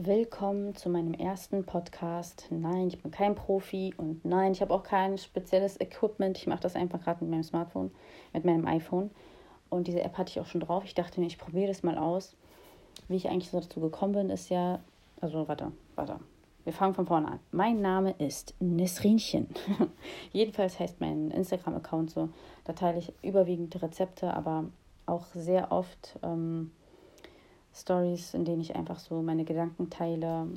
Willkommen zu meinem ersten Podcast. Nein, ich bin kein Profi und nein, ich habe auch kein spezielles Equipment. Ich mache das einfach gerade mit meinem Smartphone, mit meinem iPhone. Und diese App hatte ich auch schon drauf. Ich dachte mir, ich probiere das mal aus. Wie ich eigentlich so dazu gekommen bin, ist ja. Also, warte, warte. Wir fangen von vorne an. Mein Name ist Nesrinchen. Jedenfalls heißt mein Instagram-Account so. Da teile ich überwiegend Rezepte, aber auch sehr oft. Ähm, Stories, in denen ich einfach so meine Gedanken teile,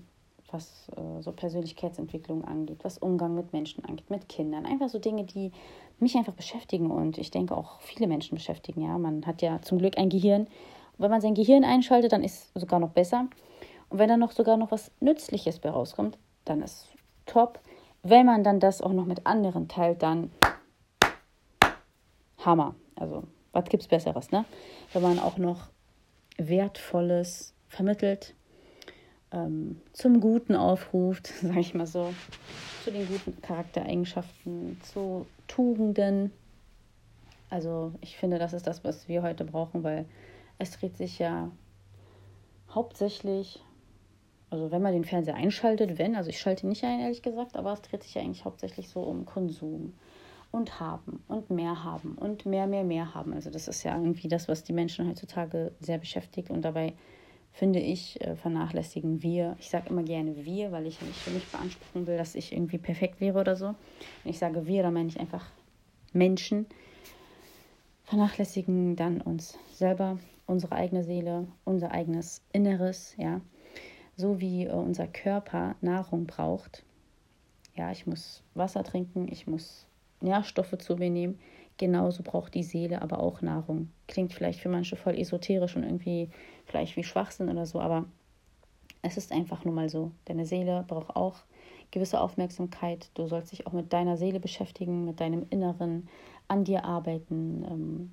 was äh, so Persönlichkeitsentwicklung angeht, was Umgang mit Menschen angeht, mit Kindern. Einfach so Dinge, die mich einfach beschäftigen und ich denke auch viele Menschen beschäftigen. Ja, man hat ja zum Glück ein Gehirn. Und wenn man sein Gehirn einschaltet, dann ist es sogar noch besser. Und wenn dann noch sogar noch was Nützliches bei rauskommt, dann ist top. Wenn man dann das auch noch mit anderen teilt, dann Hammer. Also, was gibt's Besseres, ne? Wenn man auch noch Wertvolles vermittelt, ähm, zum Guten aufruft, sage ich mal so, zu den guten Charaktereigenschaften, zu Tugenden. Also ich finde, das ist das, was wir heute brauchen, weil es dreht sich ja hauptsächlich, also wenn man den Fernseher einschaltet, wenn, also ich schalte ihn nicht ein, ehrlich gesagt, aber es dreht sich ja eigentlich hauptsächlich so um Konsum und haben und mehr haben und mehr, mehr, mehr haben. Also das ist ja irgendwie das, was die Menschen heutzutage sehr beschäftigt und dabei finde ich, äh, vernachlässigen wir, ich sage immer gerne wir, weil ich nicht für mich beanspruchen will, dass ich irgendwie perfekt wäre oder so. Wenn ich sage wir, dann meine ich einfach Menschen, vernachlässigen dann uns selber, unsere eigene Seele, unser eigenes Inneres, ja. So wie äh, unser Körper Nahrung braucht. Ja, ich muss Wasser trinken, ich muss Nährstoffe zu mir nehmen. Genauso braucht die Seele aber auch Nahrung. Klingt vielleicht für manche voll esoterisch und irgendwie vielleicht wie Schwachsinn oder so, aber es ist einfach nur mal so. Deine Seele braucht auch gewisse Aufmerksamkeit. Du sollst dich auch mit deiner Seele beschäftigen, mit deinem Inneren, an dir arbeiten, ähm,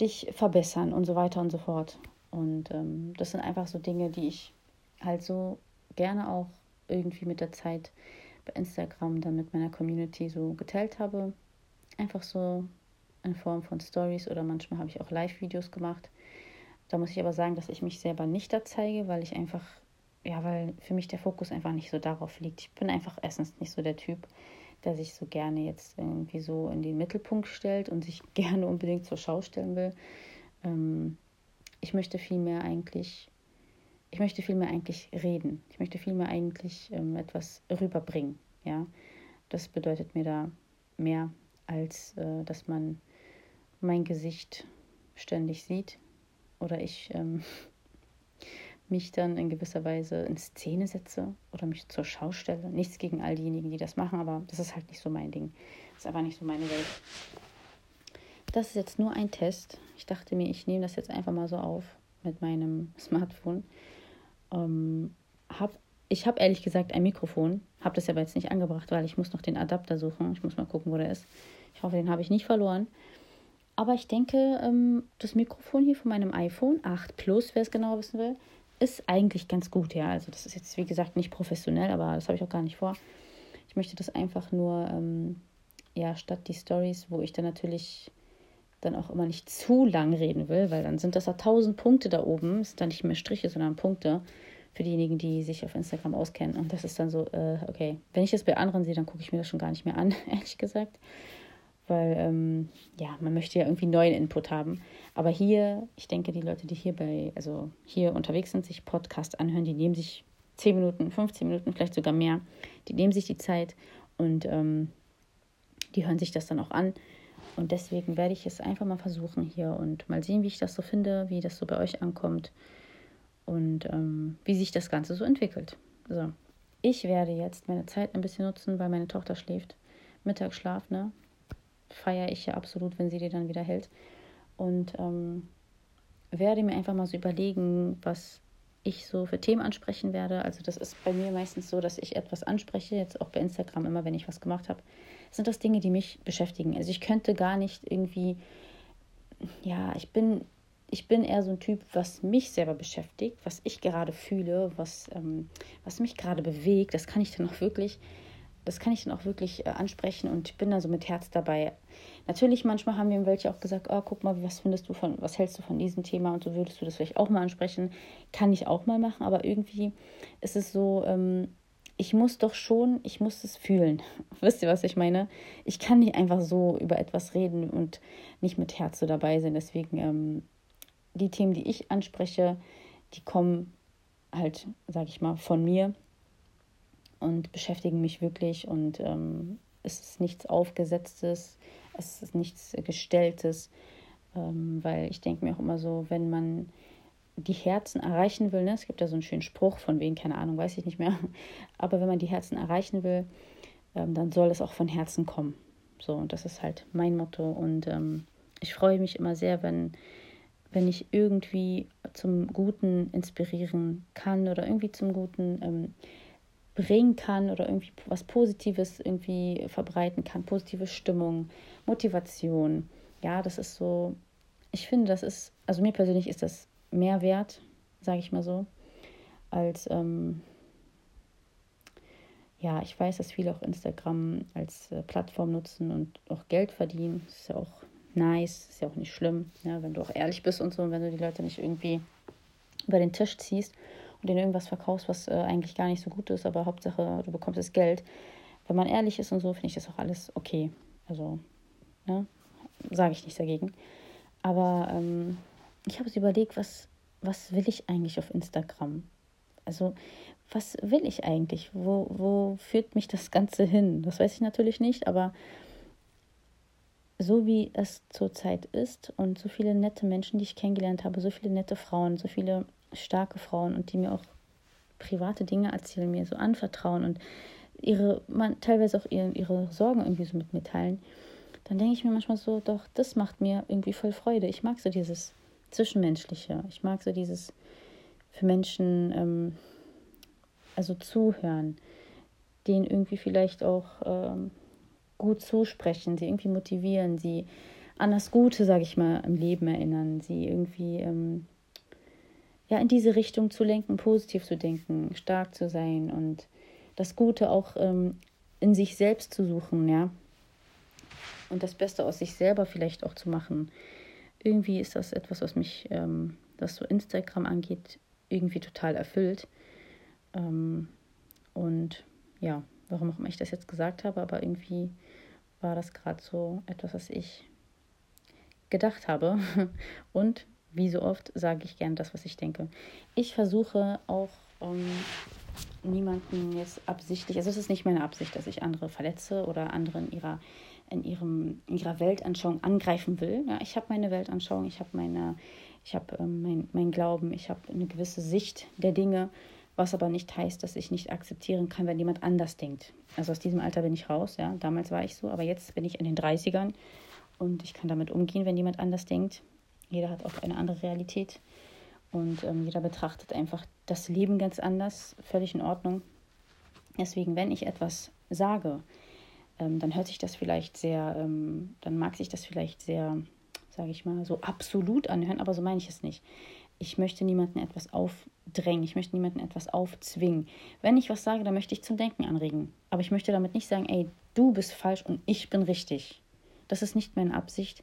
dich verbessern und so weiter und so fort. Und ähm, das sind einfach so Dinge, die ich halt so gerne auch irgendwie mit der Zeit bei Instagram dann mit meiner Community so geteilt habe. Einfach so in Form von Stories oder manchmal habe ich auch Live-Videos gemacht. Da muss ich aber sagen, dass ich mich selber nicht da zeige, weil ich einfach, ja, weil für mich der Fokus einfach nicht so darauf liegt. Ich bin einfach erstens nicht so der Typ, der sich so gerne jetzt irgendwie so in den Mittelpunkt stellt und sich gerne unbedingt zur Schau stellen will. Ähm, ich möchte vielmehr eigentlich ich möchte vielmehr eigentlich reden. Ich möchte vielmehr eigentlich ähm, etwas rüberbringen. Ja, das bedeutet mir da mehr, als äh, dass man mein Gesicht ständig sieht oder ich ähm, mich dann in gewisser Weise in Szene setze oder mich zur Schau stelle. Nichts gegen all diejenigen, die das machen, aber das ist halt nicht so mein Ding. Das ist einfach nicht so meine Welt. Das ist jetzt nur ein Test. Ich dachte mir, ich nehme das jetzt einfach mal so auf mit meinem Smartphone ähm, hab, ich habe ehrlich gesagt ein Mikrofon, habe das aber jetzt nicht angebracht, weil ich muss noch den Adapter suchen. Ich muss mal gucken, wo der ist. Ich hoffe, den habe ich nicht verloren. Aber ich denke, ähm, das Mikrofon hier von meinem iPhone 8 Plus, wer es genau wissen will, ist eigentlich ganz gut, ja. Also das ist jetzt, wie gesagt, nicht professionell, aber das habe ich auch gar nicht vor. Ich möchte das einfach nur, ähm, ja, statt die Stories, wo ich dann natürlich dann auch immer nicht zu lang reden will, weil dann sind das ja tausend Punkte da oben. Es sind dann nicht mehr Striche, sondern Punkte für diejenigen, die sich auf Instagram auskennen. Und das ist dann so, äh, okay, wenn ich das bei anderen sehe, dann gucke ich mir das schon gar nicht mehr an, ehrlich gesagt. Weil, ähm, ja, man möchte ja irgendwie neuen Input haben. Aber hier, ich denke, die Leute, die hier bei, also hier unterwegs sind, sich Podcast anhören, die nehmen sich 10 Minuten, 15 Minuten, vielleicht sogar mehr. Die nehmen sich die Zeit und ähm, die hören sich das dann auch an und deswegen werde ich es einfach mal versuchen hier und mal sehen, wie ich das so finde, wie das so bei euch ankommt und ähm, wie sich das Ganze so entwickelt. So, ich werde jetzt meine Zeit ein bisschen nutzen, weil meine Tochter schläft. Mittagsschlaf, ne? Feiere ich ja absolut, wenn sie die dann wieder hält. Und ähm, werde mir einfach mal so überlegen, was ich so für Themen ansprechen werde. Also das ist bei mir meistens so, dass ich etwas anspreche, jetzt auch bei Instagram immer, wenn ich was gemacht habe, sind das Dinge, die mich beschäftigen. Also ich könnte gar nicht irgendwie, ja, ich bin, ich bin eher so ein Typ, was mich selber beschäftigt, was ich gerade fühle, was, ähm, was mich gerade bewegt. Das kann ich dann auch wirklich das kann ich dann auch wirklich äh, ansprechen und ich bin da so mit Herz dabei. Natürlich, manchmal haben mir welche auch gesagt, oh, guck mal, was findest du von, was hältst du von diesem Thema und so würdest du das vielleicht auch mal ansprechen. Kann ich auch mal machen, aber irgendwie ist es so, ähm, ich muss doch schon, ich muss es fühlen. Wisst ihr, was ich meine? Ich kann nicht einfach so über etwas reden und nicht mit Herz dabei sein. Deswegen, ähm, die Themen, die ich anspreche, die kommen halt, sag ich mal, von mir und beschäftigen mich wirklich und ähm, es ist nichts Aufgesetztes, es ist nichts Gestelltes, ähm, weil ich denke mir auch immer so, wenn man die Herzen erreichen will, ne? es gibt ja so einen schönen Spruch von wem, keine Ahnung, weiß ich nicht mehr, aber wenn man die Herzen erreichen will, ähm, dann soll es auch von Herzen kommen. So, und das ist halt mein Motto und ähm, ich freue mich immer sehr, wenn, wenn ich irgendwie zum Guten inspirieren kann oder irgendwie zum Guten ähm, bringen kann oder irgendwie was Positives irgendwie verbreiten kann, positive Stimmung, Motivation. Ja, das ist so, ich finde, das ist, also mir persönlich ist das mehr wert, sage ich mal so, als, ähm, ja, ich weiß, dass viele auch Instagram als äh, Plattform nutzen und auch Geld verdienen. Das ist ja auch nice, ist ja auch nicht schlimm, ja, wenn du auch ehrlich bist und so und wenn du die Leute nicht irgendwie über den Tisch ziehst und denen irgendwas verkaufst, was äh, eigentlich gar nicht so gut ist, aber Hauptsache, du bekommst das Geld. Wenn man ehrlich ist und so, finde ich das auch alles okay. Also, ne, sage ich nichts dagegen. Aber ähm, ich habe es überlegt, was, was will ich eigentlich auf Instagram? Also, was will ich eigentlich? Wo, wo führt mich das Ganze hin? Das weiß ich natürlich nicht, aber so wie es zurzeit ist und so viele nette Menschen, die ich kennengelernt habe, so viele nette Frauen, so viele starke Frauen und die mir auch private Dinge erzählen, mir so anvertrauen und ihre, man, teilweise auch ihre, ihre Sorgen irgendwie so mit mir teilen, dann denke ich mir manchmal so, doch, das macht mir irgendwie voll Freude. Ich mag so dieses Zwischenmenschliche. Ich mag so dieses für Menschen, ähm, also zuhören, denen irgendwie vielleicht auch ähm, gut zusprechen, sie irgendwie motivieren, sie an das Gute, sage ich mal, im Leben erinnern, sie irgendwie ähm, ja, in diese Richtung zu lenken, positiv zu denken, stark zu sein und das Gute auch ähm, in sich selbst zu suchen, ja. Und das Beste aus sich selber vielleicht auch zu machen. Irgendwie ist das etwas, was mich, ähm, was so Instagram angeht, irgendwie total erfüllt. Ähm, und ja, warum auch immer ich das jetzt gesagt habe, aber irgendwie war das gerade so etwas, was ich gedacht habe. Und wie so oft sage ich gern das, was ich denke. Ich versuche auch ähm, niemanden jetzt absichtlich, also es ist nicht meine Absicht, dass ich andere verletze oder andere in ihrer, in ihrem, in ihrer Weltanschauung angreifen will. Ja, ich habe meine Weltanschauung, ich habe meine, ich habe ähm, mein, mein Glauben, ich habe eine gewisse Sicht der Dinge, was aber nicht heißt, dass ich nicht akzeptieren kann, wenn jemand anders denkt. Also aus diesem Alter bin ich raus, ja. Damals war ich so, aber jetzt bin ich in den 30ern und ich kann damit umgehen, wenn jemand anders denkt. Jeder hat auch eine andere Realität und ähm, jeder betrachtet einfach das Leben ganz anders, völlig in Ordnung. Deswegen, wenn ich etwas sage, ähm, dann hört sich das vielleicht sehr, ähm, dann mag sich das vielleicht sehr, sage ich mal, so absolut anhören, aber so meine ich es nicht. Ich möchte niemanden etwas aufdrängen, ich möchte niemanden etwas aufzwingen. Wenn ich was sage, dann möchte ich zum Denken anregen. Aber ich möchte damit nicht sagen, ey, du bist falsch und ich bin richtig. Das ist nicht meine Absicht,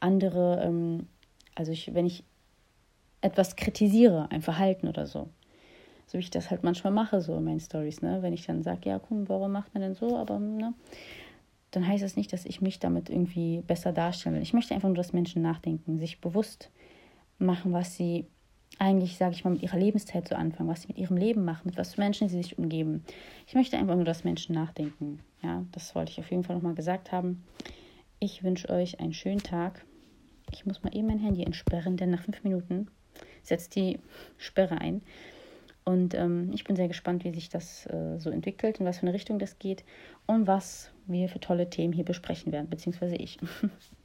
andere ähm, also ich, wenn ich etwas kritisiere, ein Verhalten oder so, so wie ich das halt manchmal mache, so in meinen Stories, ne? Wenn ich dann sage, ja, komm, warum macht man denn so, aber ne? Dann heißt das nicht, dass ich mich damit irgendwie besser darstellen will. Ich möchte einfach nur, dass Menschen nachdenken, sich bewusst machen, was sie eigentlich, sage ich mal, mit ihrer Lebenszeit so anfangen, was sie mit ihrem Leben machen, mit was für Menschen sie sich umgeben. Ich möchte einfach nur, dass Menschen nachdenken. Ja, das wollte ich auf jeden Fall nochmal gesagt haben. Ich wünsche euch einen schönen Tag. Ich muss mal eben mein Handy entsperren, denn nach fünf Minuten setzt die Sperre ein. Und ähm, ich bin sehr gespannt, wie sich das äh, so entwickelt, in was für eine Richtung das geht und was wir für tolle Themen hier besprechen werden, beziehungsweise ich.